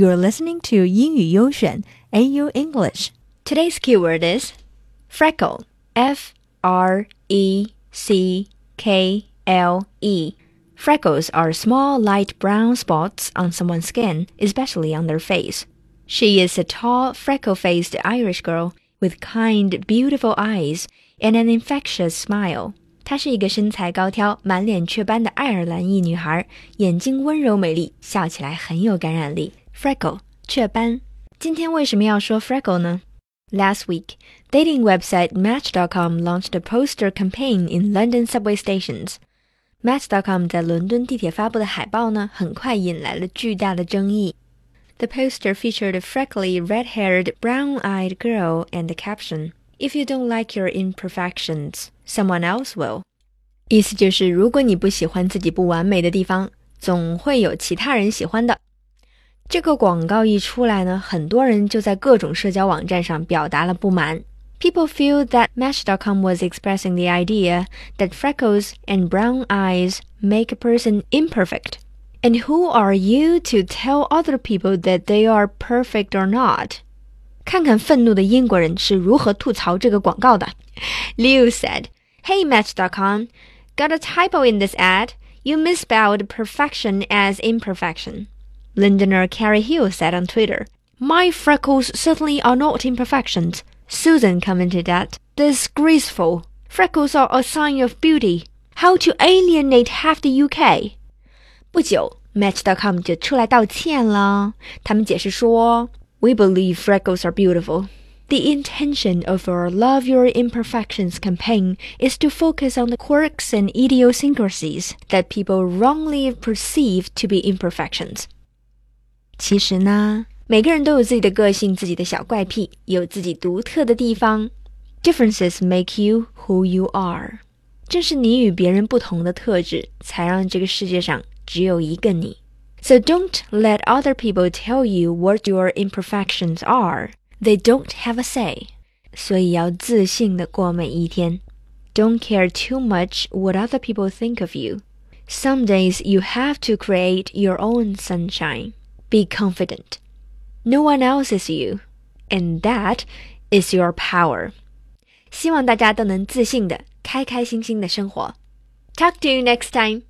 You're listening to 英语优选 AU English. Today's keyword is freckle. F R E C K L E. Freckles are small light brown spots on someone's skin, especially on their face. She is a tall, freckle faced Irish girl with kind, beautiful eyes and an infectious smile. 她是一个身材高挑、满脸雀斑的爱尔兰裔女孩，眼睛温柔美丽，笑起来很有感染力。 Freckle 雀斑。今天为什么要说 freckle 呢？Last week, dating website Match.com launched a poster campaign in London subway stations. Match.com 在伦敦地铁发布的海报呢，很快引来了巨大的争议。The poster featured a freckly, red-haired, brown-eyed girl and the caption, "If you don't like your imperfections, someone else will." 意思就是，如果你不喜欢自己不完美的地方，总会有其他人喜欢的。 这个广告一出来呢，很多人就在各种社交网站上表达了不满。People feel that Match.com was expressing the idea that freckles and brown eyes make a person imperfect. And who are you to tell other people that they are perfect or not? 看看愤怒的英国人是如何吐槽这个广告的。Leo said, "Hey Match.com, got a typo in this ad. You misspelled perfection as imperfection." Londoner Carrie Hill said on Twitter. My freckles certainly are not imperfections. Susan commented that disgraceful. Freckles are a sign of beauty. How to alienate half the UK？不久，Match.com 就出来道歉了。他们解释说，We believe freckles are beautiful. The intention of our Love Your Imperfections campaign is to focus on the quirks and idiosyncrasies that people wrongly perceive to be imperfections. 其实呢。每个人都有自己的个性，自己的小怪癖，有自己独特的地方。Differences make you who you are。正是你与别人不同的特质，才让这个世界上只有一个你。So don't let other people tell you what your imperfections are. They don't have a say. 所以要自信的过每一天。Don't care too much what other people think of you. Some days you have to create your own sunshine. Be confident. No one else is you, and that is your power. 希望大家都能自信的、开开心心的生活。Talk to you next time.